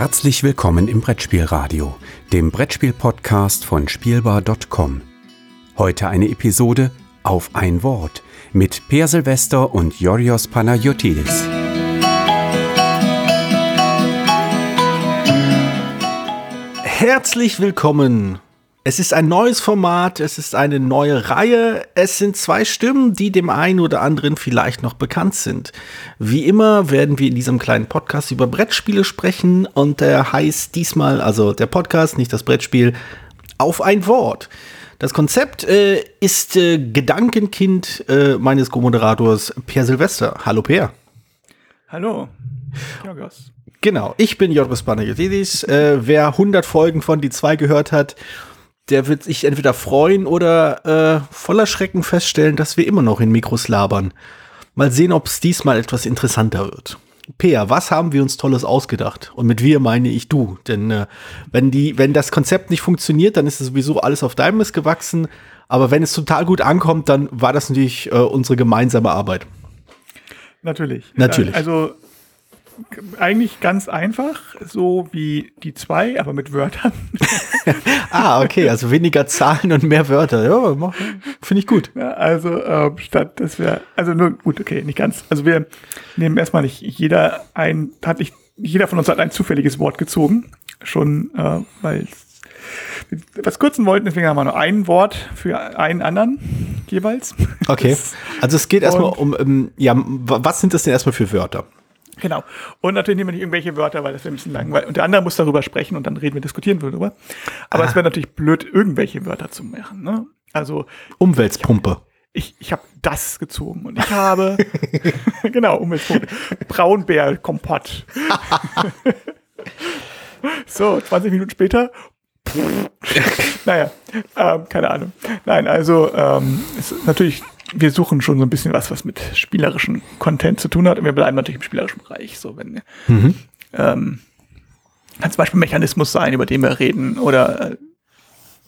Herzlich willkommen im Brettspielradio, dem Brettspiel-Podcast von Spielbar.com. Heute eine Episode auf ein Wort mit Per Silvester und Yorios Panagiotis. Herzlich willkommen es ist ein neues Format, es ist eine neue Reihe, es sind zwei Stimmen, die dem einen oder anderen vielleicht noch bekannt sind. Wie immer werden wir in diesem kleinen Podcast über Brettspiele sprechen und der heißt diesmal, also der Podcast, nicht das Brettspiel, auf ein Wort. Das Konzept äh, ist äh, Gedankenkind äh, meines Co-Moderators Per Silvester. Hallo Per. Hallo. Jorgos. Genau, ich bin Jorgos Panagiotis. Äh, wer 100 Folgen von Die 2 gehört hat, der wird sich entweder freuen oder äh, voller Schrecken feststellen, dass wir immer noch in Mikros labern. Mal sehen, ob es diesmal etwas interessanter wird. Peer, was haben wir uns Tolles ausgedacht? Und mit wir meine ich du. Denn äh, wenn, die, wenn das Konzept nicht funktioniert, dann ist es sowieso alles auf deinem Mist gewachsen. Aber wenn es total gut ankommt, dann war das natürlich äh, unsere gemeinsame Arbeit. Natürlich. Natürlich. Also eigentlich ganz einfach, so wie die zwei, aber mit Wörtern. ah, okay, also weniger Zahlen und mehr Wörter. Ja, finde ich gut. Ja, also äh, statt, dass wir, also nur gut, okay, nicht ganz. Also wir nehmen erstmal nicht jeder ein, hat nicht, jeder von uns hat ein zufälliges Wort gezogen, schon, äh, weil was kürzen wollten, deswegen haben wir nur ein Wort für einen anderen jeweils. Okay. Also es geht erstmal um, um, ja, was sind das denn erstmal für Wörter? Genau. Und natürlich nehmen wir nicht irgendwelche Wörter, weil das wäre ein bisschen langweilig. Und der andere muss darüber sprechen und dann reden wir, diskutieren wir darüber. Aber ah. es wäre natürlich blöd, irgendwelche Wörter zu machen. Ne? Also Umweltpumpe. Ich, ich habe das gezogen und ich habe genau Umweltpumpe. Braunbär-Kompott. so, 20 Minuten später. naja, ähm, keine Ahnung. Nein, also ähm, es ist natürlich wir suchen schon so ein bisschen was, was mit spielerischem Content zu tun hat. Und wir bleiben natürlich im spielerischen Bereich. So, wenn, mhm. ähm, kann zum Beispiel ein Mechanismus sein, über den wir reden, oder äh,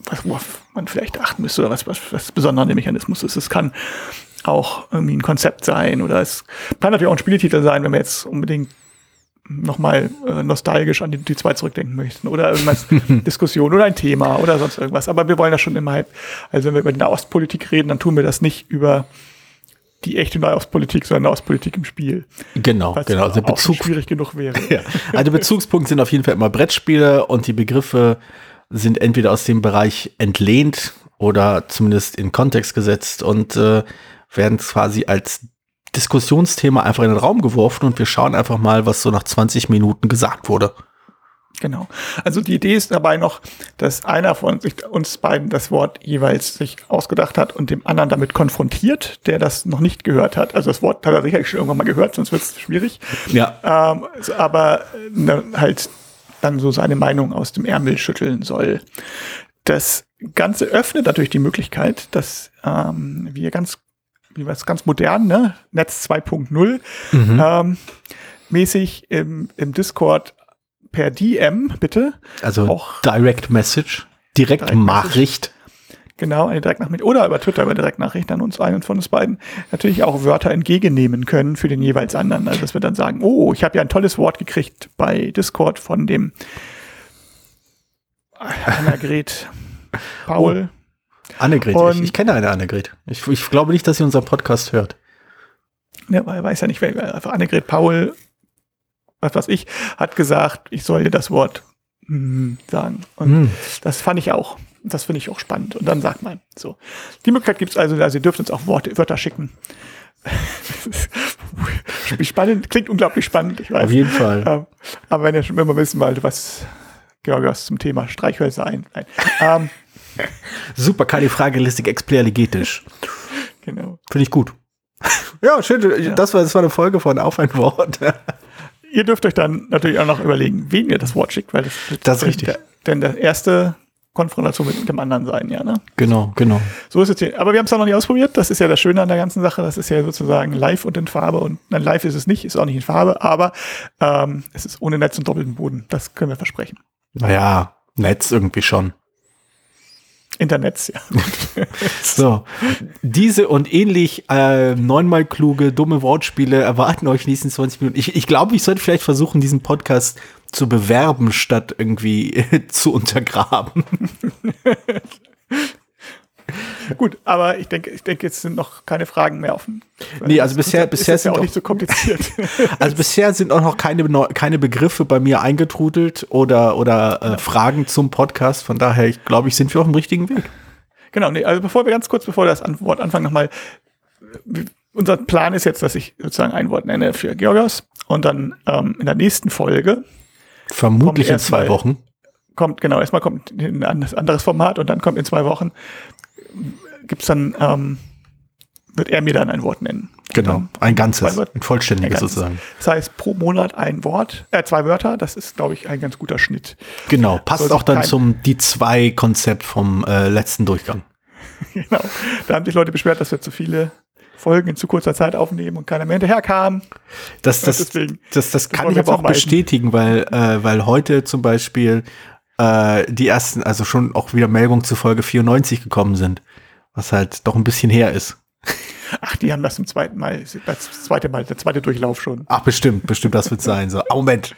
was, worauf man vielleicht achten müsste, oder was, was, was besonders an dem Mechanismus ist. Es kann auch irgendwie ein Konzept sein, oder es kann natürlich auch ein Spieletitel sein, wenn wir jetzt unbedingt nochmal äh, nostalgisch an die, die zwei zurückdenken möchten oder irgendwas Diskussion oder ein Thema oder sonst irgendwas. Aber wir wollen das schon immer, also wenn wir über die Nahostpolitik reden, dann tun wir das nicht über die echte Nahostpolitik, sondern Nahostpolitik im Spiel. Genau, Was genau. Also Bezug schwierig genug wäre. ja. Also Bezugspunkte sind auf jeden Fall immer Brettspiele und die Begriffe sind entweder aus dem Bereich entlehnt oder zumindest in Kontext gesetzt und äh, werden quasi als Diskussionsthema einfach in den Raum geworfen und wir schauen einfach mal, was so nach 20 Minuten gesagt wurde. Genau. Also die Idee ist dabei noch, dass einer von sich, uns beiden das Wort jeweils sich ausgedacht hat und dem anderen damit konfrontiert, der das noch nicht gehört hat. Also das Wort hat er sicherlich schon irgendwann mal gehört, sonst wird es schwierig. Ja. Ähm, aber ne, halt dann so seine Meinung aus dem Ärmel schütteln soll. Das Ganze öffnet natürlich die Möglichkeit, dass ähm, wir ganz wie was ganz modern, ne? Netz 2.0 mhm. ähm, mäßig im, im Discord per DM, bitte. Also auch Direct Message, Direktnachricht. Genau, eine Direktnachricht. Oder über Twitter über Direktnachricht an uns einen von uns beiden natürlich auch Wörter entgegennehmen können für den jeweils anderen. Also dass wir dann sagen, oh, ich habe ja ein tolles Wort gekriegt bei Discord von dem Annegret Paul. Annegret, ich, ich, kenne eine Annegret. Ich, ich glaube nicht, dass sie unseren Podcast hört. Ja, er weiß ja nicht, wer. Einfach Annegret Paul, was weiß ich, hat gesagt, ich soll dir das Wort mm, sagen. Und mm. das fand ich auch. Das finde ich auch spannend. Und dann sagt man so. Die Möglichkeit gibt es also, also ihr dürft uns auch Worte, Wörter schicken. spannend, klingt unglaublich spannend, ich weiß. Auf jeden Fall. Ähm, aber wenn ihr schon immer wissen wollt, was Georgios zum Thema Streichhölzer ein. Nein. Super, keine Fragelistik explizitisch. Genau. Finde ich gut. ja, schön. Ja. Das, war, das war eine Folge von Auf ein Wort. ihr dürft euch dann natürlich auch noch überlegen, wen ihr das Wort schickt, weil das, das ist richtig. Der, denn der erste Konfrontation mit dem anderen sein, ja, ne? Genau, genau. So ist es hier. Aber wir haben es noch nicht ausprobiert. Das ist ja das Schöne an der ganzen Sache. Das ist ja sozusagen live und in Farbe. Und nein, live ist es nicht, ist auch nicht in Farbe, aber ähm, es ist ohne Netz und doppelten Boden. Das können wir versprechen. Naja, Netz irgendwie schon. Internets, ja. so, diese und ähnlich äh, neunmal kluge, dumme Wortspiele erwarten euch nächsten 20 Minuten. Ich, ich glaube, ich sollte vielleicht versuchen, diesen Podcast zu bewerben, statt irgendwie zu untergraben. Gut, aber ich denke, ich denke, jetzt sind noch keine Fragen mehr offen. Nee, also bisher, ist bisher das ja sind auch auch, nicht so kompliziert. also bisher sind auch noch keine, keine Begriffe bei mir eingetrudelt oder, oder äh, Fragen zum Podcast. Von daher, ich glaube, ich sind wir auf dem richtigen Weg. Genau, nee, also bevor wir ganz kurz, bevor wir das Wort anfangen, nochmal. Unser Plan ist jetzt, dass ich sozusagen ein Wort nenne für Georgios und dann ähm, in der nächsten Folge Vermutlich in zwei mal- Wochen. kommt, genau, erstmal kommt ein anderes Format und dann kommt in zwei Wochen, gibt's dann, ähm, wird er mir dann ein Wort nennen. Genau, ein ganzes, ein vollständiges Ein ganzes. sozusagen. Das heißt, pro Monat ein Wort, äh, zwei Wörter, das ist, glaube ich, ein ganz guter Schnitt. Genau, passt Sollte auch dann zum die zwei Konzept vom äh, letzten Durchgang. genau. Da haben sich Leute beschwert, dass wir zu viele Folgen in zu kurzer Zeit aufnehmen und keiner mehr hinterher kam. Das, das, deswegen- das, das kann ich aber auch bestätigen, weil, äh, weil heute zum Beispiel äh, die ersten, also schon auch wieder Meldungen zu Folge 94 gekommen sind, was halt doch ein bisschen her ist. Ach, die haben das zum zweiten Mal, das zweite Mal, der zweite Durchlauf schon. Ach, bestimmt, bestimmt, das wird sein. So, ah, Moment,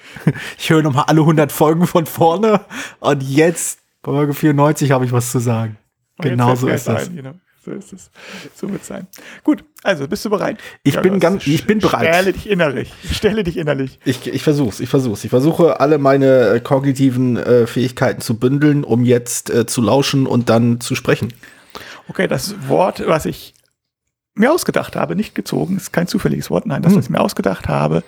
ich höre nochmal alle 100 Folgen von vorne und jetzt, Folge 94, habe ich was zu sagen. Genau so ist das. ein, genau. So ist es. So wird es sein. Gut, also bist du bereit? Ich bin das- ganz- ich bin bereit. Stelle dich innerlich. Stelle dich innerlich. Ich, ich versuch's, ich versuch's. Ich versuche alle meine äh, kognitiven äh, Fähigkeiten zu bündeln, um jetzt äh, zu lauschen und dann zu sprechen. Okay, das Wort, was ich mir ausgedacht habe, nicht gezogen, ist kein zufälliges Wort, nein, das, Hm. was ich mir ausgedacht habe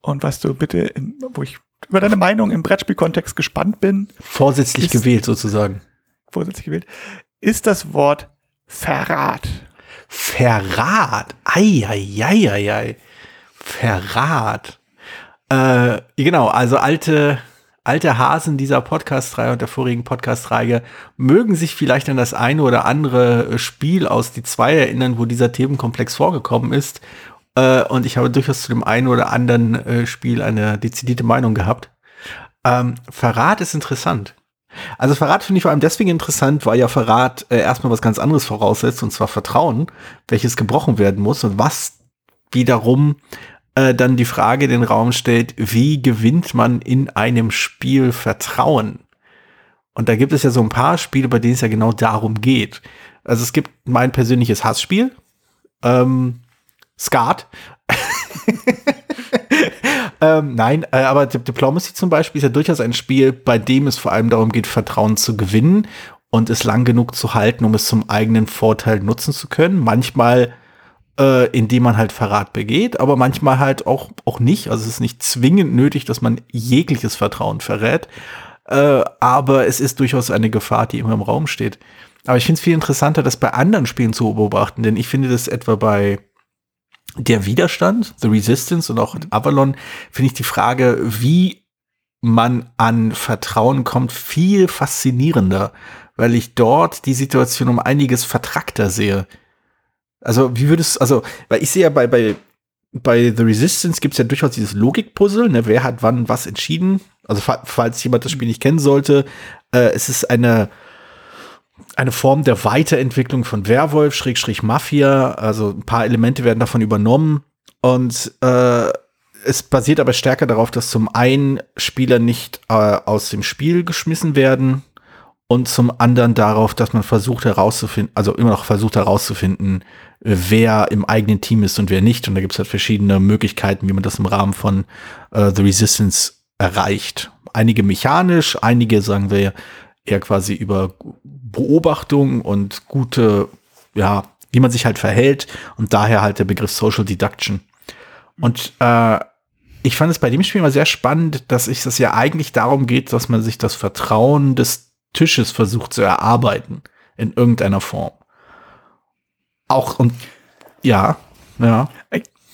und was du bitte, in, wo ich über deine Meinung im Brettspielkontext gespannt bin, Vorsätzlich Ist- gewählt sozusagen. vorsätzlich gewählt, ist das Wort Verrat. Verrat. Eieieiei. Verrat. Äh, genau, also alte, alte Hasen dieser Podcast-Reihe und der vorigen Podcast-Reihe mögen sich vielleicht an das eine oder andere Spiel aus die zwei erinnern, wo dieser Themenkomplex vorgekommen ist. Äh, und ich habe durchaus zu dem einen oder anderen äh, Spiel eine dezidierte Meinung gehabt. Ähm, Verrat ist interessant. Also Verrat finde ich vor allem deswegen interessant, weil ja Verrat äh, erstmal was ganz anderes voraussetzt, und zwar Vertrauen, welches gebrochen werden muss und was wiederum äh, dann die Frage in den Raum stellt, wie gewinnt man in einem Spiel Vertrauen? Und da gibt es ja so ein paar Spiele, bei denen es ja genau darum geht. Also es gibt mein persönliches Hassspiel, ähm, Skat. ähm, nein, äh, aber Di- Diplomacy zum Beispiel ist ja durchaus ein Spiel, bei dem es vor allem darum geht, Vertrauen zu gewinnen und es lang genug zu halten, um es zum eigenen Vorteil nutzen zu können. Manchmal, äh, indem man halt Verrat begeht, aber manchmal halt auch, auch nicht. Also es ist nicht zwingend nötig, dass man jegliches Vertrauen verrät. Äh, aber es ist durchaus eine Gefahr, die immer im Raum steht. Aber ich finde es viel interessanter, das bei anderen Spielen zu beobachten, denn ich finde das etwa bei der Widerstand, The Resistance und auch in Avalon, finde ich die Frage, wie man an Vertrauen kommt, viel faszinierender, weil ich dort die Situation um einiges vertrackter sehe. Also, wie würdest also, weil ich sehe ja bei, bei, bei The Resistance gibt es ja durchaus dieses Logikpuzzle, ne, wer hat wann was entschieden. Also, fa- falls jemand das Spiel nicht kennen sollte, äh, es ist eine, eine Form der Weiterentwicklung von Werwolf, Schrägstrich Mafia. Also ein paar Elemente werden davon übernommen. Und äh, es basiert aber stärker darauf, dass zum einen Spieler nicht äh, aus dem Spiel geschmissen werden und zum anderen darauf, dass man versucht herauszufinden, also immer noch versucht herauszufinden, wer im eigenen Team ist und wer nicht. Und da gibt es halt verschiedene Möglichkeiten, wie man das im Rahmen von äh, The Resistance erreicht. Einige mechanisch, einige sagen wir eher quasi über Beobachtung und gute, ja, wie man sich halt verhält und daher halt der Begriff Social Deduction. Und äh, ich fand es bei dem Spiel mal sehr spannend, dass es das ja eigentlich darum geht, dass man sich das Vertrauen des Tisches versucht zu erarbeiten in irgendeiner Form. Auch und ja, ja,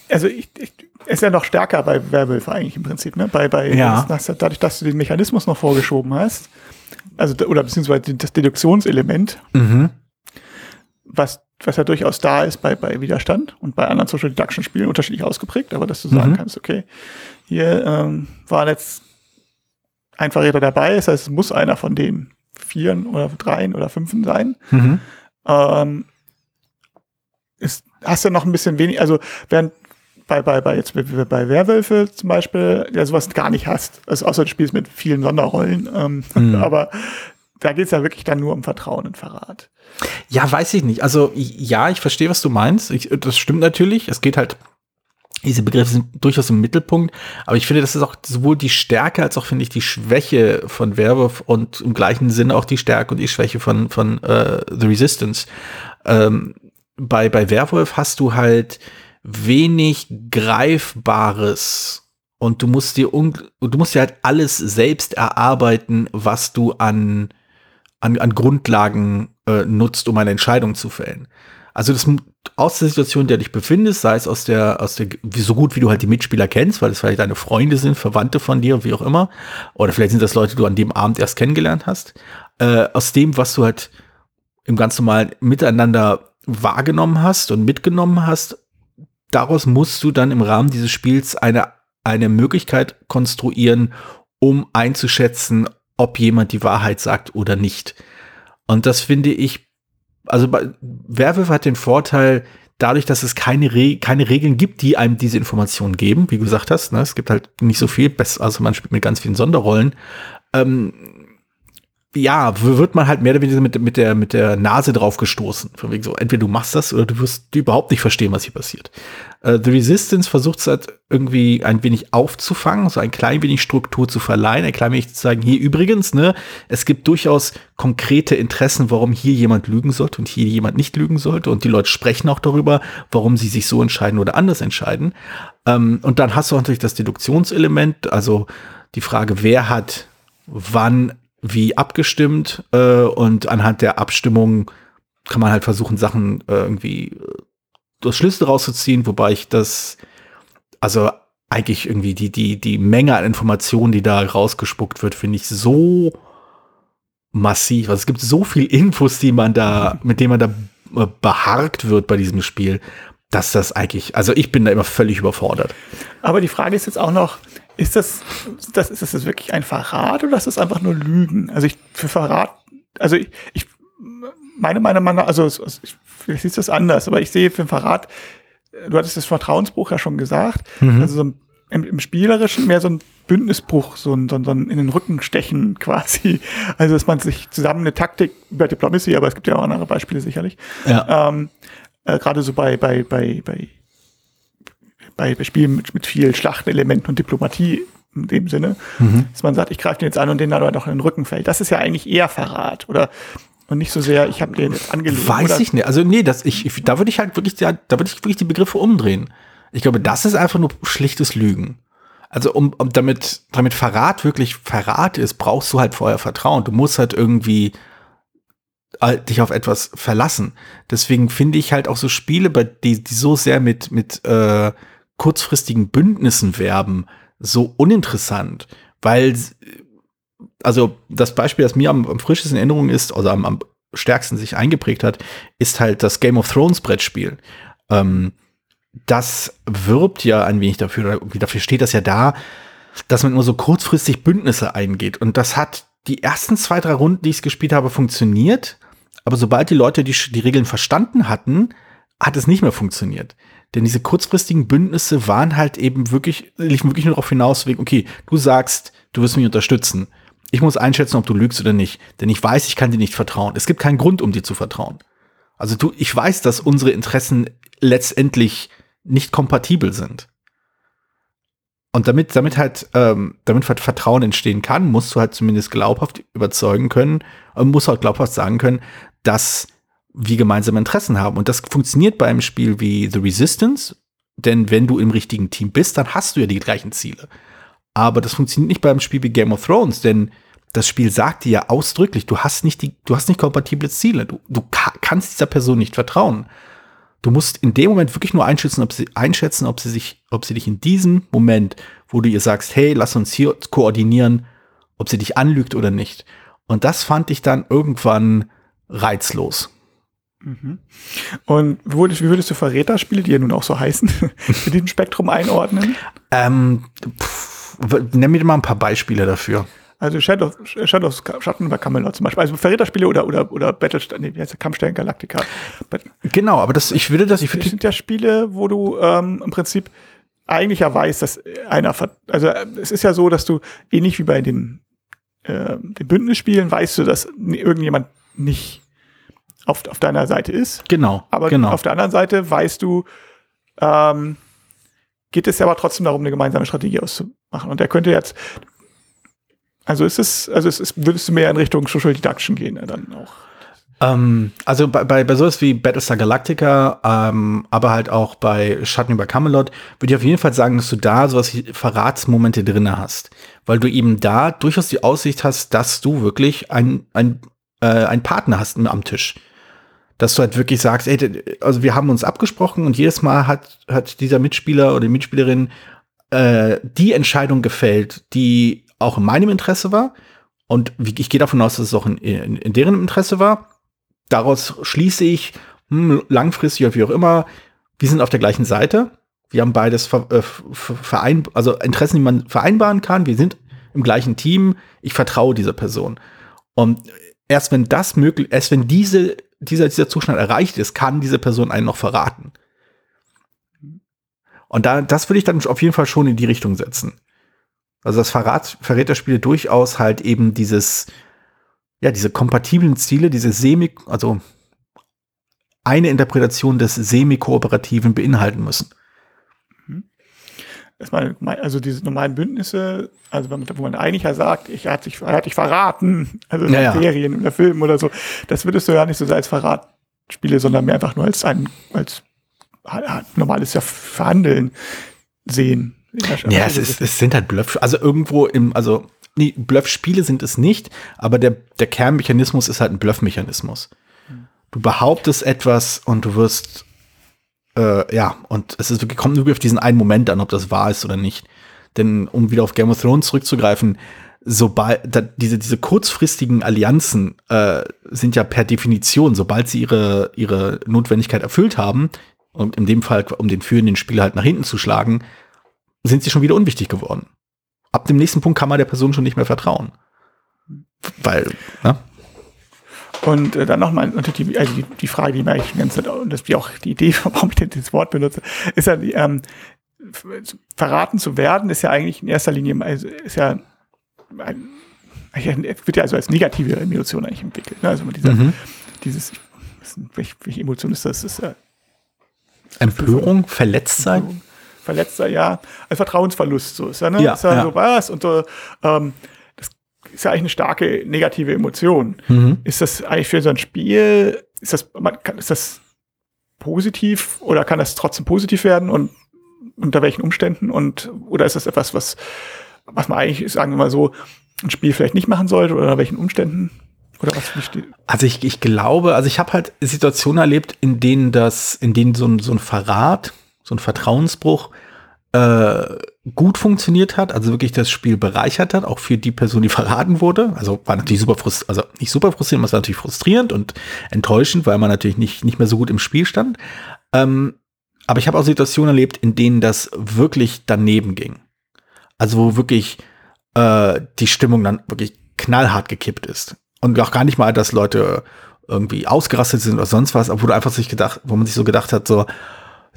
Also ich, ich ist ja noch stärker bei Werwolf eigentlich im Prinzip, ne? Bei, bei Ja. dadurch, dass du den Mechanismus noch vorgeschoben hast, also oder beziehungsweise das Deduktionselement, mhm. was, was ja durchaus da ist bei, bei Widerstand und bei anderen Social Deduction Spielen unterschiedlich ausgeprägt, aber dass du sagen Mhm. kannst, okay, hier ähm, war jetzt ein Verräter dabei, das heißt, es muss einer von den Vieren oder Dreien oder Fünfen sein. Mhm. Ähm, ist, hast du noch ein bisschen wenig, also während bei, bei, bei, jetzt bei, Werwölfe zum Beispiel, ja sowas gar nicht hast. Also außer du spielst mit vielen Sonderrollen. Ähm, mhm. Aber da geht es ja wirklich dann nur um Vertrauen und Verrat. Ja, weiß ich nicht. Also ja, ich verstehe, was du meinst. Ich, das stimmt natürlich. Es geht halt diese Begriffe sind durchaus im Mittelpunkt, aber ich finde, das ist auch sowohl die Stärke als auch, finde ich, die Schwäche von Werwolf und im gleichen Sinne auch die Stärke und die Schwäche von, von äh, The Resistance. Ähm, bei, bei Werwolf hast du halt wenig Greifbares. Und du musst dir du musst dir halt alles selbst erarbeiten, was du an, an, an Grundlagen äh, nutzt, um eine Entscheidung zu fällen. Also das aus der Situation, in der du dich befindest, sei es aus der, aus der, so gut wie du halt die Mitspieler kennst, weil es vielleicht deine Freunde sind, Verwandte von dir, wie auch immer, oder vielleicht sind das Leute, die du an dem Abend erst kennengelernt hast, äh, aus dem, was du halt im ganz normalen Miteinander wahrgenommen hast und mitgenommen hast, daraus musst du dann im Rahmen dieses Spiels eine, eine Möglichkeit konstruieren, um einzuschätzen, ob jemand die Wahrheit sagt oder nicht. Und das finde ich also Werwolf hat den Vorteil, dadurch, dass es keine, Re keine Regeln gibt, die einem diese Informationen geben, wie du gesagt hast, ne, es gibt halt nicht so viel, also man spielt mit ganz vielen Sonderrollen, ähm, ja, wird man halt mehr oder weniger mit, mit, der, mit der Nase drauf gestoßen. Von wegen so, entweder du machst das oder du wirst überhaupt nicht verstehen, was hier passiert. Uh, The Resistance versucht es halt irgendwie ein wenig aufzufangen, so ein klein wenig Struktur zu verleihen, ein klein wenig zu sagen, hier übrigens, ne, es gibt durchaus konkrete Interessen, warum hier jemand lügen sollte und hier jemand nicht lügen sollte. Und die Leute sprechen auch darüber, warum sie sich so entscheiden oder anders entscheiden. Ähm, und dann hast du natürlich das Deduktionselement, also die Frage, wer hat wann wie abgestimmt äh, und anhand der Abstimmung kann man halt versuchen, Sachen äh, irgendwie äh, durch Schlüsse rauszuziehen, wobei ich das, also eigentlich irgendwie die, die, die Menge an Informationen, die da rausgespuckt wird, finde ich so massiv. Also es gibt so viel Infos, die man da, mit denen man da äh, beharkt wird bei diesem Spiel, dass das eigentlich, also ich bin da immer völlig überfordert. Aber die Frage ist jetzt auch noch, ist das, das, ist das wirklich ein Verrat oder ist das einfach nur Lügen? Also ich, für Verrat, also ich, ich meine Meinung, also ich, vielleicht ist das anders, aber ich sehe für Verrat, du hattest das Vertrauensbruch ja schon gesagt, mhm. also so im, im, Spielerischen mehr so ein Bündnisbruch, so ein, so, ein, so ein in den Rücken stechen quasi. Also dass man sich zusammen eine Taktik über Diplomacy, aber es gibt ja auch andere Beispiele sicherlich. Ja. Ähm, äh, Gerade so bei, bei, bei, bei bei, bei Spielen mit, mit viel Schlachtenelementen und Diplomatie in dem Sinne, mhm. dass man sagt, ich greife den jetzt an und den dann doch in den Rücken fällt. Das ist ja eigentlich eher Verrat oder und nicht so sehr, ich habe den jetzt angelegt. Weiß ich nicht. Also nee, das ich, ich da würde ich halt wirklich, da würde ich wirklich die Begriffe umdrehen. Ich glaube, das ist einfach nur schlichtes Lügen. Also um, um damit damit Verrat wirklich Verrat ist, brauchst du halt vorher Vertrauen. Du musst halt irgendwie halt dich auf etwas verlassen. Deswegen finde ich halt auch so Spiele, bei die, die so sehr mit mit äh, kurzfristigen Bündnissen werben so uninteressant, weil also das Beispiel, das mir am, am frischesten in Erinnerung ist, also am, am, stärksten sich eingeprägt hat, ist halt das Game of Thrones Brettspiel. Ähm, das wirbt ja ein wenig dafür, dafür steht das ja da, dass man nur so kurzfristig Bündnisse eingeht. Und das hat die ersten zwei, drei Runden, die ich gespielt habe, funktioniert. Aber sobald die Leute die, die Regeln verstanden hatten, hat es nicht mehr funktioniert. Denn diese kurzfristigen Bündnisse waren halt eben wirklich, liefen wirklich nur darauf hinaus, wegen, okay, du sagst, du wirst mich unterstützen. Ich muss einschätzen, ob du lügst oder nicht. Denn ich weiß, ich kann dir nicht vertrauen. Es gibt keinen Grund, um dir zu vertrauen. Also du, ich weiß, dass unsere Interessen letztendlich nicht kompatibel sind. Und damit, damit halt, ähm, damit halt Vertrauen entstehen kann, musst du halt zumindest glaubhaft überzeugen können, äh, musst halt glaubhaft sagen können, dass wir gemeinsame Interessen haben. Und das funktioniert bei einem Spiel wie The Resistance, denn wenn du im richtigen Team bist, dann hast du ja die gleichen Ziele. Aber das funktioniert nicht beim Spiel wie Game of Thrones, denn das Spiel sagt dir ja ausdrücklich, du hast nicht die, du hast nicht kompatible Ziele. Du, du kannst dieser Person nicht vertrauen. Du musst in dem Moment wirklich nur einschätzen, ob sie einschätzen, ob sie sich, ob sie dich in diesem Moment, wo du ihr sagst, hey, lass uns hier koordinieren, ob sie dich anlügt oder nicht. Und das fand ich dann irgendwann reizlos. Mhm. Und wie würdest, wie würdest du Verräterspiele, die ja nun auch so heißen, mit diesem Spektrum einordnen? Ähm, pff, nenn mir mal ein paar Beispiele dafür. Also Shadow, Shadows Schatten über Camelot zum Beispiel. Also Verräterspiele oder, oder, oder Battlestar, nee, wie heißt der Kampfstellen Galactica. Genau, aber das, ich würde das, ich würde. Das sind ja Spiele, wo du ähm, im Prinzip eigentlich ja weiß, dass einer, also es ist ja so, dass du ähnlich wie bei den, äh, den Bündnisspielen weißt du, dass irgendjemand nicht auf, auf deiner Seite ist. Genau. Aber genau. auf der anderen Seite weißt du, ähm, geht es ja aber trotzdem darum, eine gemeinsame Strategie auszumachen. Und der könnte jetzt, also ist es, also es ist, würdest du mehr in Richtung Social Deduction gehen, ne, dann auch. Ähm, also bei, bei, bei sowas wie Battlestar Galactica, ähm, aber halt auch bei Schatten über Camelot, würde ich auf jeden Fall sagen, dass du da sowas wie Verratsmomente drin hast. Weil du eben da durchaus die Aussicht hast, dass du wirklich ein, ein, äh, ein Partner hast am Tisch. Dass du halt wirklich sagst, ey, also wir haben uns abgesprochen und jedes Mal hat, hat dieser Mitspieler oder die Mitspielerin äh, die Entscheidung gefällt, die auch in meinem Interesse war. Und ich gehe davon aus, dass es auch in, in, in deren Interesse war daraus schließe ich, hm, langfristig oder wie auch immer, wir sind auf der gleichen Seite. Wir haben beides äh, verein, also Interessen, die man vereinbaren kann. Wir sind im gleichen Team. Ich vertraue dieser Person. Und erst wenn das möglich, erst wenn diese, dieser, dieser Zustand erreicht ist, kann diese Person einen noch verraten. Und da, das würde ich dann auf jeden Fall schon in die Richtung setzen. Also das Verrat, Verräterspiele durchaus halt eben dieses, ja, diese kompatiblen Ziele, diese semi, also eine Interpretation des semi-kooperativen beinhalten müssen. Erstmal, also diese normalen Bündnisse, also wo man eigentlich ja sagt, ich hat sich, er hat dich verraten, also in ja, Serien oder Filmen oder so, das würdest du ja nicht so als Verratspiele, sondern mehr einfach nur als ein, als normales Verhandeln sehen. Ja, es, ist, es sind halt Bluff, also irgendwo im, also nee, Bluffspiele sind es nicht, aber der, der Kernmechanismus ist halt ein Bluffmechanismus. Du behauptest etwas und du wirst, äh, ja, und es ist, kommt nur auf diesen einen Moment an, ob das wahr ist oder nicht. Denn um wieder auf Game of Thrones zurückzugreifen, sobald diese, diese kurzfristigen Allianzen äh, sind ja per Definition, sobald sie ihre, ihre Notwendigkeit erfüllt haben, und in dem Fall, um den führenden Spieler halt nach hinten zu schlagen, sind sie schon wieder unwichtig geworden ab dem nächsten Punkt kann man der Person schon nicht mehr vertrauen. Weil, ne? Und äh, dann nochmal natürlich die, also die, die Frage, die mir eigentlich die ganze Zeit, und das ist auch die Idee, warum ich denn dieses Wort benutze, ist ja, die, ähm, verraten zu werden, ist ja eigentlich in erster Linie, also ist ja, ein, wird ja also als negative Emotion eigentlich entwickelt. Ne? Also dieser, mhm. dieses, welche, welche Emotion ist das? das ist ja Empörung, Verletztsein? Empörung verletzter Jahr als Vertrauensverlust. So ist ja, ne? Ja, ist ja, ja. so was. Und so, ähm, ist ja eigentlich eine starke negative Emotion. Mhm. Ist das eigentlich für so ein Spiel, ist das, man kann, ist das positiv oder kann das trotzdem positiv werden und unter welchen Umständen? Und oder ist das etwas, was, was man eigentlich, sagen wir mal so, ein Spiel vielleicht nicht machen sollte oder unter welchen Umständen? Oder was Also ich, ich glaube, also ich habe halt Situationen erlebt, in denen das, in denen so ein, so ein Verrat so ein Vertrauensbruch äh, gut funktioniert hat, also wirklich das Spiel bereichert hat, auch für die Person, die verraten wurde. Also war natürlich super frustrierend, also nicht super frustrierend, es war natürlich frustrierend und enttäuschend, weil man natürlich nicht, nicht mehr so gut im Spiel stand. Ähm, aber ich habe auch Situationen erlebt, in denen das wirklich daneben ging. Also wo wirklich äh, die Stimmung dann wirklich knallhart gekippt ist. Und auch gar nicht mal, dass Leute irgendwie ausgerastet sind oder sonst was, aber wo du einfach sich gedacht, wo man sich so gedacht hat, so,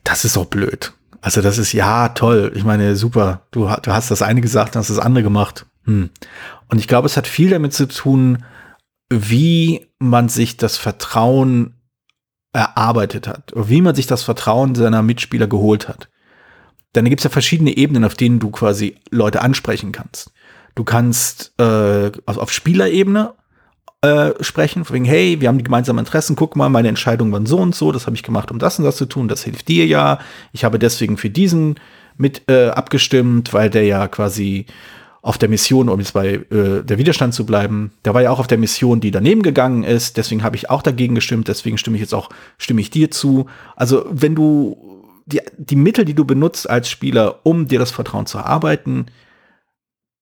das ist doch blöd. Also das ist ja toll. Ich meine, super. Du, du hast das eine gesagt, hast das andere gemacht. Hm. Und ich glaube, es hat viel damit zu tun, wie man sich das Vertrauen erarbeitet hat, wie man sich das Vertrauen seiner Mitspieler geholt hat. Denn da gibt es ja verschiedene Ebenen, auf denen du quasi Leute ansprechen kannst. Du kannst äh, also auf Spielerebene äh, sprechen, wegen, hey, wir haben die gemeinsamen Interessen, guck mal, meine Entscheidungen waren so und so, das habe ich gemacht, um das und das zu tun, das hilft dir ja. Ich habe deswegen für diesen mit äh, abgestimmt, weil der ja quasi auf der Mission, um jetzt bei äh, der Widerstand zu bleiben, der war ja auch auf der Mission, die daneben gegangen ist, deswegen habe ich auch dagegen gestimmt, deswegen stimme ich jetzt auch, stimme ich dir zu. Also wenn du die, die Mittel, die du benutzt als Spieler, um dir das Vertrauen zu erarbeiten,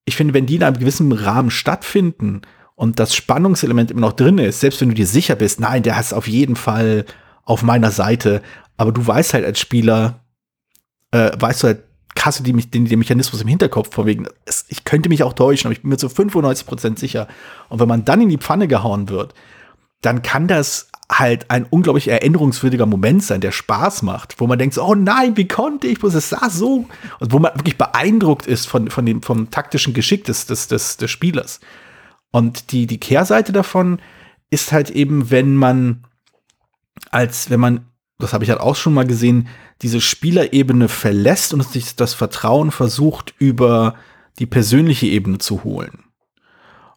ich finde, wenn die in einem gewissen Rahmen stattfinden und das Spannungselement immer noch drin ist, selbst wenn du dir sicher bist, nein, der ist auf jeden Fall auf meiner Seite, aber du weißt halt als Spieler, äh, weißt du halt, du die, den, den Mechanismus im Hinterkopf, von wegen, es, ich könnte mich auch täuschen, aber ich bin mir zu 95% sicher. Und wenn man dann in die Pfanne gehauen wird, dann kann das halt ein unglaublich erinnerungswürdiger Moment sein, der Spaß macht, wo man denkt, so, oh nein, wie konnte ich, es sah so, und wo man wirklich beeindruckt ist von, von dem, vom taktischen Geschick des, des, des, des Spielers. Und die, die Kehrseite davon ist halt eben, wenn man als, wenn man, das habe ich halt auch schon mal gesehen, diese Spielerebene verlässt und sich das Vertrauen versucht, über die persönliche Ebene zu holen.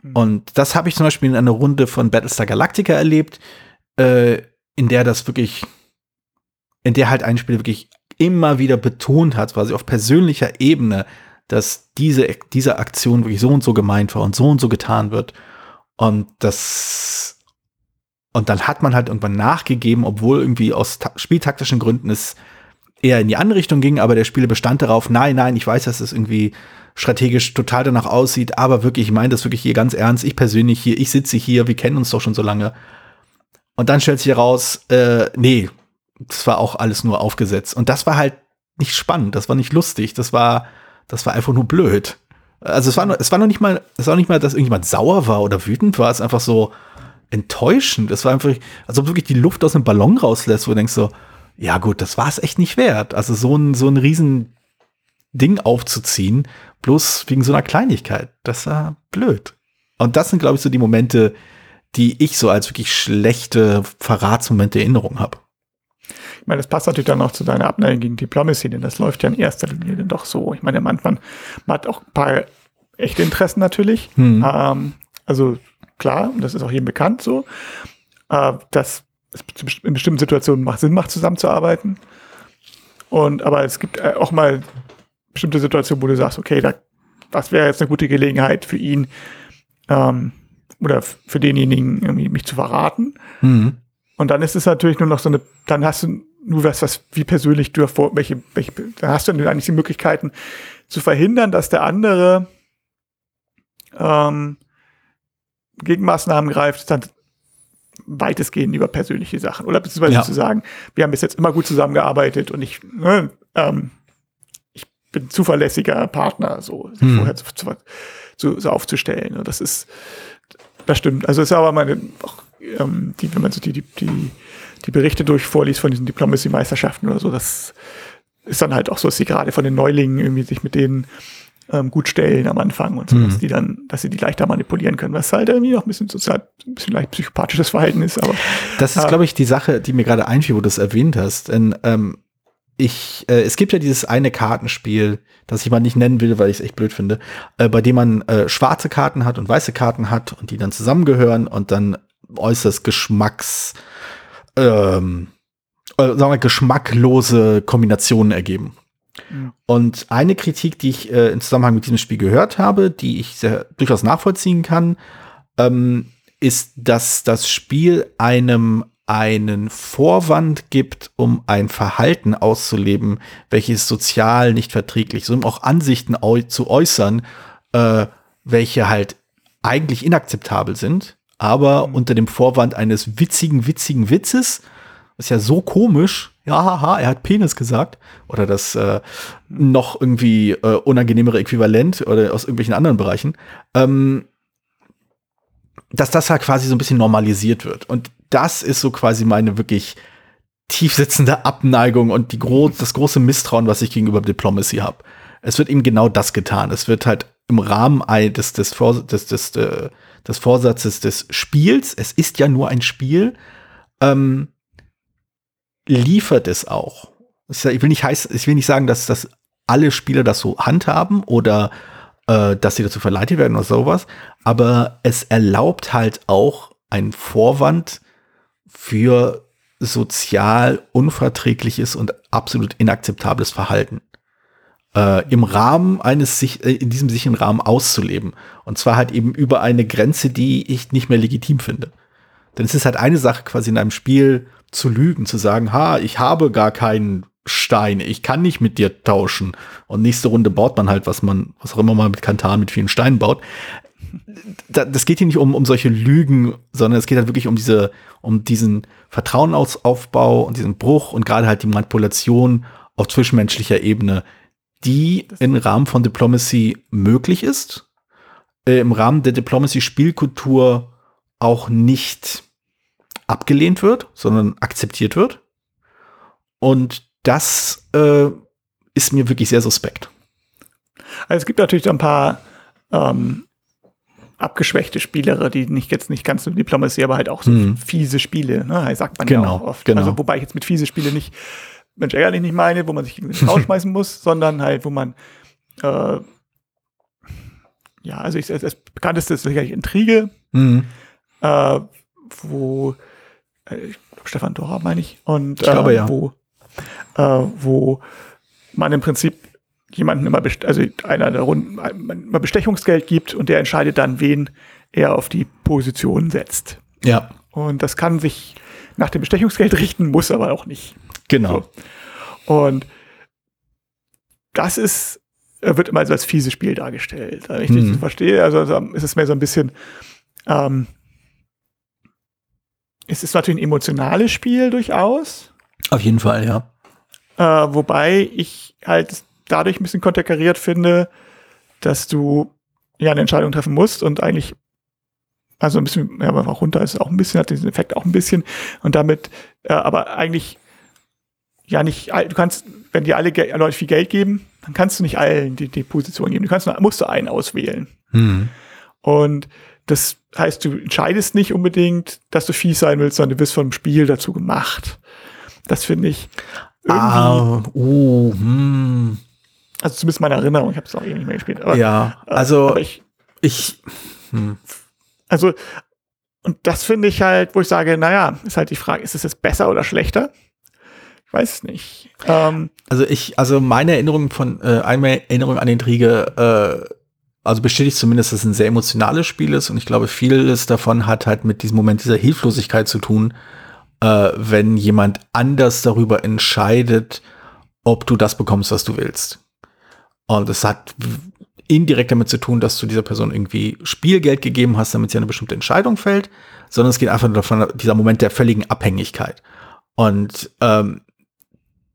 Mhm. Und das habe ich zum Beispiel in einer Runde von Battlestar Galactica erlebt, äh, in der das wirklich, in der halt ein Spiel wirklich immer wieder betont hat, quasi auf persönlicher Ebene, dass diese, diese Aktion wirklich so und so gemeint war und so und so getan wird. Und das, und dann hat man halt irgendwann nachgegeben, obwohl irgendwie aus spieltaktischen Gründen es eher in die andere Richtung ging, aber der Spieler bestand darauf, nein, nein, ich weiß, dass es irgendwie strategisch total danach aussieht, aber wirklich, ich meine das wirklich hier ganz ernst, ich persönlich hier, ich sitze hier, wir kennen uns doch schon so lange. Und dann stellt sich heraus, äh, nee, das war auch alles nur aufgesetzt. Und das war halt nicht spannend, das war nicht lustig, das war, das war einfach nur blöd. Also es war, es war noch nicht mal, es war nicht mal, dass irgendjemand sauer war oder wütend war, es ist einfach so enttäuschend. Es war einfach, als ob wirklich die Luft aus dem Ballon rauslässt, wo du denkst so, ja gut, das war es echt nicht wert. Also so ein, so ein riesen Ding aufzuziehen, bloß wegen so einer Kleinigkeit. Das war blöd. Und das sind, glaube ich, so die Momente, die ich so als wirklich schlechte Verratsmomente Erinnerung habe. Ich meine, das passt natürlich dann auch zu deiner Abneigung gegen Diplomacy, denn das läuft ja in erster Linie dann doch so. Ich meine, manchmal man hat auch ein paar echte Interessen natürlich. Hm. Ähm, also klar, und das ist auch jedem bekannt so, äh, dass es in bestimmten Situationen macht Sinn macht, zusammenzuarbeiten. Und aber es gibt äh, auch mal bestimmte Situationen, wo du sagst, okay, da, was wäre jetzt eine gute Gelegenheit für ihn ähm, oder für denjenigen, irgendwie mich zu verraten. Mhm. Und dann ist es natürlich nur noch so eine, dann hast du nur was, was wie persönlich du vor, welche, welche, dann hast du eigentlich die Möglichkeiten zu verhindern, dass der andere ähm, Gegenmaßnahmen greift, dann weitestgehend über persönliche Sachen. Oder beziehungsweise ja. zu sagen, wir haben bis jetzt immer gut zusammengearbeitet und ich, ne, ähm, ich bin zuverlässiger Partner, so sich hm. vorher zu, zu, so aufzustellen. Und das ist, das stimmt. Also es ist aber meine, auch, ähm, die, wenn man so die, die, die, die Berichte durch vorliest von diesen Diplomacy-Meisterschaften oder so, das ist dann halt auch so, dass sie gerade von den Neulingen irgendwie sich mit denen ähm, gut stellen am Anfang und so, mhm. dass die dann, dass sie die leichter manipulieren können, was halt irgendwie noch ein bisschen sozial, ein bisschen leicht psychopathisches Verhalten ist, aber. Das ist, äh, glaube ich, die Sache, die mir gerade einfiel, wo du es erwähnt hast. Denn ähm, ich, äh, es gibt ja dieses eine Kartenspiel, das ich mal nicht nennen will, weil ich es echt blöd finde, äh, bei dem man äh, schwarze Karten hat und weiße Karten hat und die dann zusammengehören und dann äußerst Geschmacks, ähm, äh, sagen wir, geschmacklose Kombinationen ergeben. Und eine Kritik, die ich äh, im Zusammenhang mit diesem Spiel gehört habe, die ich sehr, durchaus nachvollziehen kann, ähm, ist, dass das Spiel einem einen Vorwand gibt, um ein Verhalten auszuleben, welches sozial nicht verträglich ist, um auch Ansichten zu äußern, äh, welche halt eigentlich inakzeptabel sind, aber mhm. unter dem Vorwand eines witzigen, witzigen Witzes, ist ja so komisch, ja, haha, er hat Penis gesagt. Oder das äh, noch irgendwie äh, unangenehmere Äquivalent oder aus irgendwelchen anderen Bereichen. Ähm, dass das halt quasi so ein bisschen normalisiert wird. Und das ist so quasi meine wirklich tiefsitzende Abneigung und die gro das große Misstrauen, was ich gegenüber Diplomacy habe. Es wird ihm genau das getan. Es wird halt im Rahmen des, des, des, des, des, äh, des Vorsatzes des Spiels, es ist ja nur ein Spiel, ähm, liefert es auch. Ich will nicht heißen, ich will nicht sagen, dass, dass alle Spieler das so handhaben oder äh, dass sie dazu verleitet werden oder sowas, aber es erlaubt halt auch einen Vorwand für sozial unverträgliches und absolut inakzeptables Verhalten äh, im Rahmen eines sich äh, in diesem sicheren Rahmen auszuleben und zwar halt eben über eine Grenze, die ich nicht mehr legitim finde. Denn es ist halt eine Sache quasi in einem Spiel zu lügen, zu sagen, ha, ich habe gar keinen Stein, ich kann nicht mit dir tauschen. Und nächste Runde baut man halt, was man, was auch immer man mit Kantan mit vielen Steinen baut. das geht hier nicht um, um solche Lügen, sondern es geht halt wirklich um diese, um diesen Vertrauensaufbau und diesen Bruch und gerade halt die Manipulation auf zwischenmenschlicher Ebene, die im Rahmen von Diplomacy möglich ist, äh, im Rahmen der Diplomacy-Spielkultur auch nicht abgelehnt wird, sondern akzeptiert wird. Und das äh, ist mir wirklich sehr suspekt. Also es gibt natürlich ein paar ähm, abgeschwächte Spielere, die nicht jetzt nicht ganz so Diplomacy, aber halt auch so Mhm. fiese Spiele, ne? sagt man Genau, ja auch oft. genau. Also wobei ich jetzt mit fiese Spiele nicht Mensch ärgerlich nicht meine, wo man sich gegen den rausschmeißen muss, sondern halt, wo man äh, ja, also ich, das, bekannteste ist sicherlich Intrige, Mhm. äh, wo äh, Stefan Dora meine ich. Und Ich glaube, äh, ja. wo äh, wo man im Prinzip jemanden immer also einer der Runden man immer Bestechungsgeld gibt und der entscheidet dann wen er auf die Position setzt. Ja, und das kann sich nach dem Bestechungsgeld richten muss aber auch nicht genau. so. und das ist äh, wird immer so als fiese Spiel dargestellt wenn ich Mhm. das verstehe also, also ist es mehr so ein bisschen ähm, es ist natürlich ein emotionales Spiel durchaus, Auf jeden Fall, ja. äh, wobei ich halt dadurch ein bisschen konterkariert finde, dass du ja eine Entscheidung treffen musst und eigentlich also ein bisschen, ja, aber runter ist auch ein bisschen, hat diesen Effekt auch ein bisschen und damit, äh, aber eigentlich ja nicht, du kannst, wenn dir alle Ge Leute viel Geld geben, dann kannst du nicht allen die, die Position geben. Du kannst nur, musst du einen auswählen. Mhm. Und das heißt, du entscheidest nicht unbedingt, dass du fies sein willst, sondern du wirst vom Spiel dazu gemacht. Das finde ich irgendwie, Ah, uh, hm. also zumindest meine Erinnerung, ich habe es auch eh nicht mehr gespielt. Aber, ja, äh, also aber ich, ich, hm. also, und das finde ich halt, wo ich sage, naja, ist halt die Frage, ist es jetzt besser oder schlechter? Weiß nicht. Ähm, Also ich, also meine Erinnerung von, äh, eine Erinnerung an Intrige, äh, also bestätigt zumindest, dass es ein sehr emotionales Spiel ist und ich glaube, vieles davon hat halt mit diesem Moment dieser Hilflosigkeit zu tun, äh, wenn jemand anders darüber entscheidet, ob du das bekommst, was du willst. Und es hat indirekt damit zu tun, dass du dieser Person irgendwie Spielgeld gegeben hast, damit sie eine bestimmte Entscheidung fällt, sondern es geht einfach nur davon, dieser Moment der völligen Abhängigkeit. Und ähm,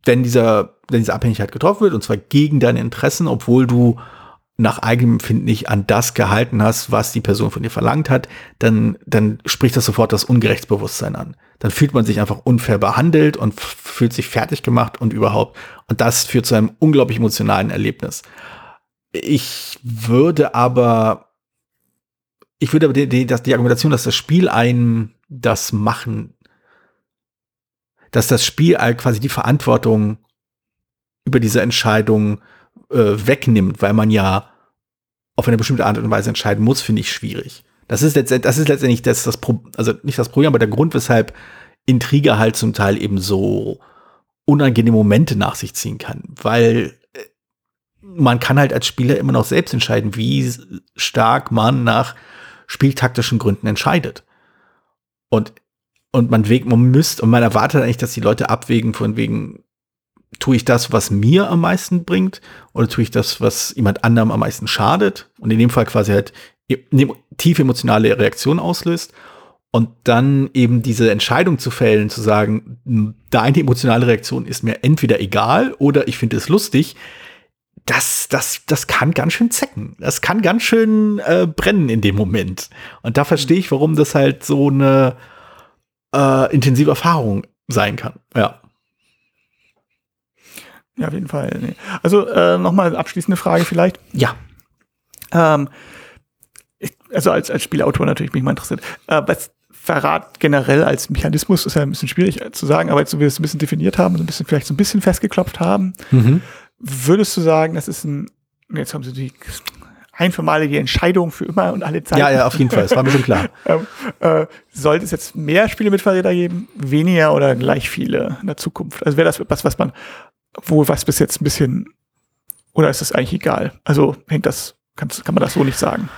wenn dieser, wenn diese Abhängigkeit getroffen wird, und zwar gegen deine Interessen, obwohl du nach eigenem Empfinden nicht an das gehalten hast, was die Person von dir verlangt hat, dann, dann spricht das sofort das Ungerechtsbewusstsein an. Dann fühlt man sich einfach unfair behandelt und fühlt sich fertig gemacht und überhaupt. Und das führt zu einem unglaublich emotionalen Erlebnis. Ich würde aber, ich würde aber die, die, die Argumentation, dass das Spiel einem das machen dass das Spiel all- quasi die Verantwortung über diese Entscheidung äh, wegnimmt, weil man ja auf eine bestimmte Art und Weise entscheiden muss, finde ich schwierig. Das ist letztendlich, das ist letztendlich das, das Pro also nicht das Problem, aber der Grund, weshalb Intrige halt zum Teil eben so unangenehme Momente nach sich ziehen kann, weil äh, man kann halt als Spieler immer noch selbst entscheiden, wie stark man nach spieltaktischen Gründen entscheidet. Und und man wägt, man müsst, und man erwartet eigentlich, dass die Leute abwägen von wegen, tue ich das, was mir am meisten bringt, oder tue ich das, was jemand anderem am meisten schadet, und in dem Fall quasi halt e- ne- tief emotionale Reaktion auslöst, und dann eben diese Entscheidung zu fällen, zu sagen, deine emotionale Reaktion ist mir entweder egal, oder ich finde es lustig, das, das, das kann ganz schön zecken. Das kann ganz schön äh, brennen in dem Moment. Und da verstehe ich, warum das halt so eine äh, intensive Erfahrung sein kann. Ja. ja, auf jeden Fall. Nee. Also äh, nochmal eine abschließende Frage vielleicht. Ja. Ähm, ich, also als, als Spielautor natürlich bin ich mal interessiert. Äh, was Verrat generell als Mechanismus ist ja ein bisschen schwierig zu sagen, aber jetzt, so wie wir es ein bisschen definiert haben, so ein bisschen, vielleicht so ein bisschen festgeklopft haben, Mhm. würdest du sagen, das ist ein, jetzt haben sie die einmalige Entscheidung für immer und alle Zeit. Ja, ja, auf jeden Fall. Das war mir schon klar. Ähm, äh, sollte es jetzt mehr Spiele mit Verräter geben, weniger oder gleich viele in der Zukunft? Also wäre das was, was man, wo was bis jetzt ein bisschen, oder ist das eigentlich egal? Also hängt das, kann, kann man das so nicht sagen?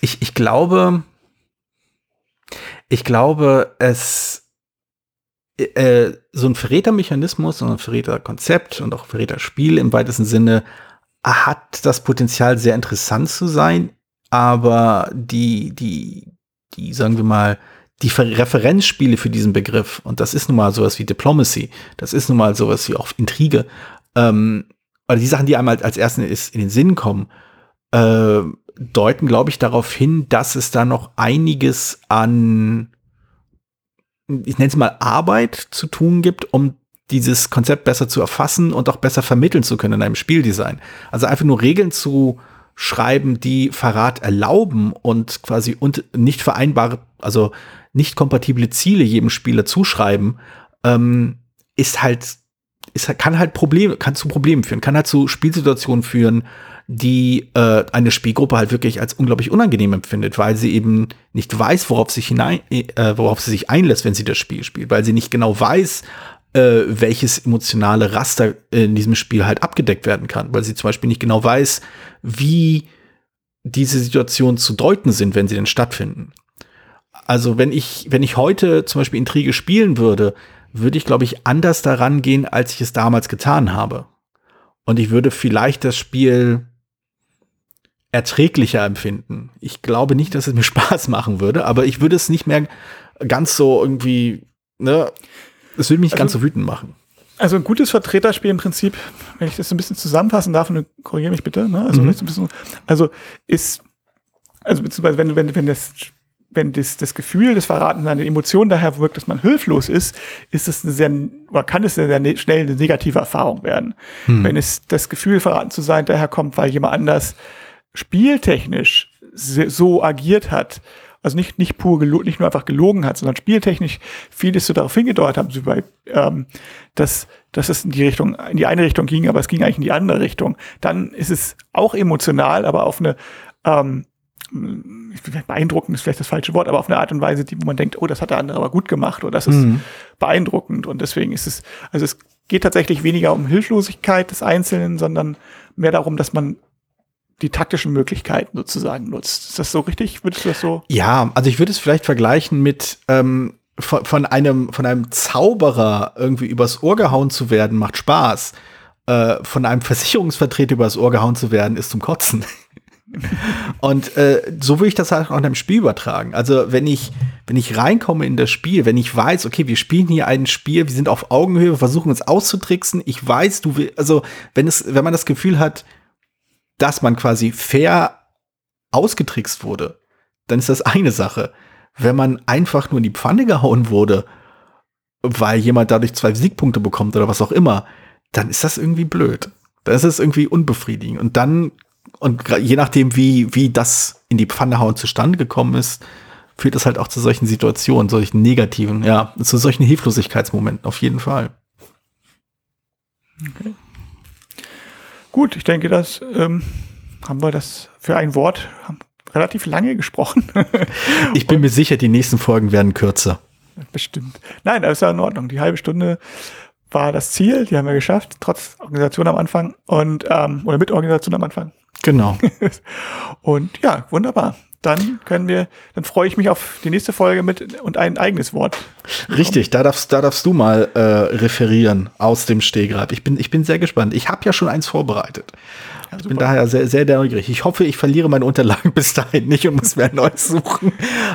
Ich, ich glaube, ich glaube, es äh, so ein Verrätermechanismus, so ein Verräterkonzept und auch Verräterspiel im weitesten Sinne hat das Potenzial, sehr interessant zu sein, aber die, die, die, sagen wir mal, die Referenzspiele für diesen Begriff, und das ist nun mal sowas wie Diplomacy, das ist nun mal sowas wie auch Intrige, ähm, oder die Sachen, die einmal als ersten ist, in den Sinn kommen, äh, deuten, glaube ich, darauf hin, dass es da noch einiges an ich nenne es mal Arbeit zu tun gibt, um dieses Konzept besser zu erfassen und auch besser vermitteln zu können in einem Spieldesign. Also einfach nur Regeln zu schreiben, die Verrat erlauben und quasi und nicht vereinbare, also nicht kompatible Ziele jedem Spieler zuschreiben, ähm, ist halt, ist, kann halt Probleme, kann zu Problemen führen, kann halt zu Spielsituationen führen, die äh, eine Spielgruppe halt wirklich als unglaublich unangenehm empfindet, weil sie eben nicht weiß, worauf, sich hinein, äh, worauf sie sich einlässt, wenn sie das Spiel spielt, weil sie nicht genau weiß, äh, welches emotionale Raster in diesem Spiel halt abgedeckt werden kann, weil sie zum Beispiel nicht genau weiß, wie diese Situationen zu deuten sind, wenn sie denn stattfinden. Also wenn ich, wenn ich heute zum Beispiel Intrige spielen würde, würde ich, glaube ich, anders daran gehen, als ich es damals getan habe. Und ich würde vielleicht das Spiel erträglicher empfinden. Ich glaube nicht, dass es mir Spaß machen würde, aber ich würde es nicht mehr ganz so irgendwie, ne, es würde mich also, ganz so wütend machen. Also ein gutes Vertreterspiel im Prinzip, wenn ich das ein bisschen zusammenfassen darf, und korrigiere mich bitte, ne? also, mhm. bisschen, also ist, also beziehungsweise wenn, wenn, wenn das wenn das, das Gefühl des Verratens eine Emotion daher wirkt, dass man hilflos ist, ist es eine sehr, oder kann es eine sehr ne, schnell eine negative Erfahrung werden. Hm. Wenn es das Gefühl, verraten zu sein, daher kommt, weil jemand anders spieltechnisch so agiert hat, also nicht, nicht pur nicht nur einfach gelogen hat, sondern spieltechnisch vieles so darauf hingedeutet haben, so bei, ähm, dass, dass es in die Richtung, in die eine Richtung ging, aber es ging eigentlich in die andere Richtung. Dann ist es auch emotional, aber auf eine ähm, beeindruckend ist vielleicht das falsche Wort, aber auf eine Art und Weise, die, wo man denkt, oh, das hat der andere aber gut gemacht oder das ist mhm. beeindruckend und deswegen ist es, also es geht tatsächlich weniger um Hilflosigkeit des Einzelnen, sondern mehr darum, dass man die taktischen Möglichkeiten sozusagen nutzt. Ist das so richtig? Würdest du das so? Ja, also ich würde es vielleicht vergleichen mit ähm, von, von, einem von einem Zauberer irgendwie übers Ohr gehauen zu werden, macht Spaß. Äh, von einem Versicherungsvertreter übers Ohr gehauen zu werden, ist zum Kotzen. Und äh, so würde ich das halt auch in einem Spiel übertragen. Also wenn ich, wenn ich reinkomme in das Spiel, wenn ich weiß, okay, wir spielen hier ein Spiel, wir sind auf Augenhöhe, versuchen uns auszutricksen, ich weiß, du willst, also wenn es, wenn man das Gefühl hat, dass man quasi fair ausgetrickst wurde, dann ist das eine Sache. Wenn man einfach nur in die Pfanne gehauen wurde, weil jemand dadurch zwei Siegpunkte bekommt oder was auch immer, dann ist das irgendwie blöd. Dann ist es irgendwie unbefriedigend. Und dann, und je nachdem, wie, wie das in die Pfanne hauen zustande gekommen ist, führt das halt auch zu solchen Situationen, solchen negativen, ja, zu solchen Hilflosigkeitsmomenten, auf jeden Fall. Okay. Gut, ich denke, das ähm, haben wir das für ein Wort relativ lange gesprochen. ich bin mir sicher, die nächsten Folgen werden kürzer. Bestimmt. Nein, das ist ja in Ordnung. Die halbe Stunde war das Ziel, die haben wir geschafft, trotz Organisation am Anfang und ähm, oder mit Organisation am Anfang. Genau. Und ja, wunderbar dann können wir, dann freue ich mich auf die nächste Folge mit und ein eigenes Wort. Richtig, da darfst, da darfst du mal äh, referieren aus dem Stehgreif. Ich bin, ich bin sehr gespannt. Ich habe ja schon eins vorbereitet. Ja, ich bin daher sehr, sehr neugierig. Ich hoffe, ich verliere meine Unterlagen bis dahin nicht und muss mir ein neues suchen.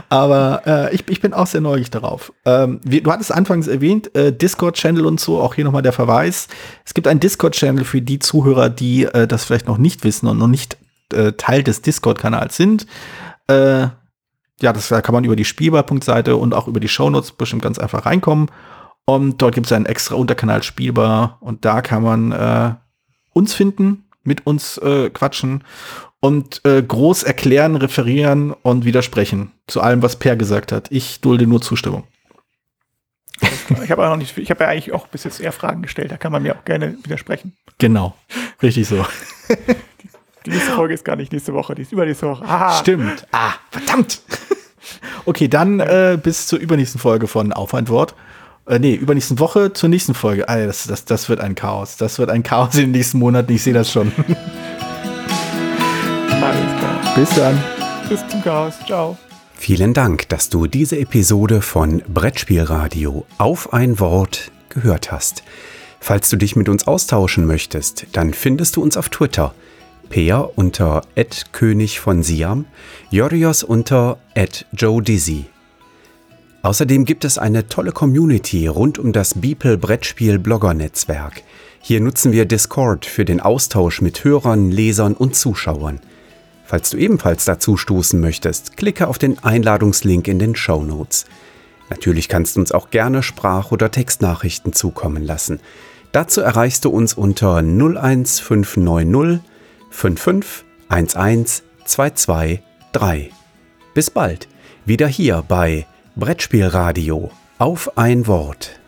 Aber äh, ich, ich bin auch sehr neugierig darauf. Ähm, wie, du hattest anfangs erwähnt, äh, Discord-Channel und so, auch hier nochmal der Verweis. Es gibt einen Discord-Channel für die Zuhörer, die äh, das vielleicht noch nicht wissen und noch nicht äh, Teil des Discord-Kanals sind. Äh, ja, das da kann man über die Spielbar.seite und auch über die Shownotes bestimmt ganz einfach reinkommen. Und dort gibt es einen extra Unterkanal Spielbar und da kann man äh, uns finden, mit uns äh, quatschen und äh, groß erklären, referieren und widersprechen zu allem, was Per gesagt hat. Ich dulde nur Zustimmung. Ich habe ich habe ja eigentlich auch bis jetzt eher Fragen gestellt, da kann man mir auch gerne widersprechen. Genau, richtig so. Die nächste Folge ist gar nicht nächste Woche, die ist übernächste Woche. Aha. Stimmt. Ah, verdammt. Okay, dann äh, bis zur übernächsten Folge von Aufantwort. Äh, nee, übernächsten Woche zur nächsten Folge. Ah, das, das, das wird ein Chaos. Das wird ein Chaos in den nächsten Monaten. Ich sehe das schon. Alles klar. Bis dann. Bis zum Chaos. Ciao. Vielen Dank, dass du diese Episode von Brettspielradio auf ein Wort gehört hast. Falls du dich mit uns austauschen möchtest, dann findest du uns auf Twitter – Peer unter König von Siam, Jorios unter Joe Dizzy. Außerdem gibt es eine tolle Community rund um das Beeple Brettspiel Blogger Netzwerk. Hier nutzen wir Discord für den Austausch mit Hörern, Lesern und Zuschauern. Falls du ebenfalls dazu stoßen möchtest, klicke auf den Einladungslink in den Show Notes. Natürlich kannst du uns auch gerne Sprach- oder Textnachrichten zukommen lassen. Dazu erreichst du uns unter 01590 55 11 223. Bis bald, wieder hier bei Brettspielradio auf ein Wort.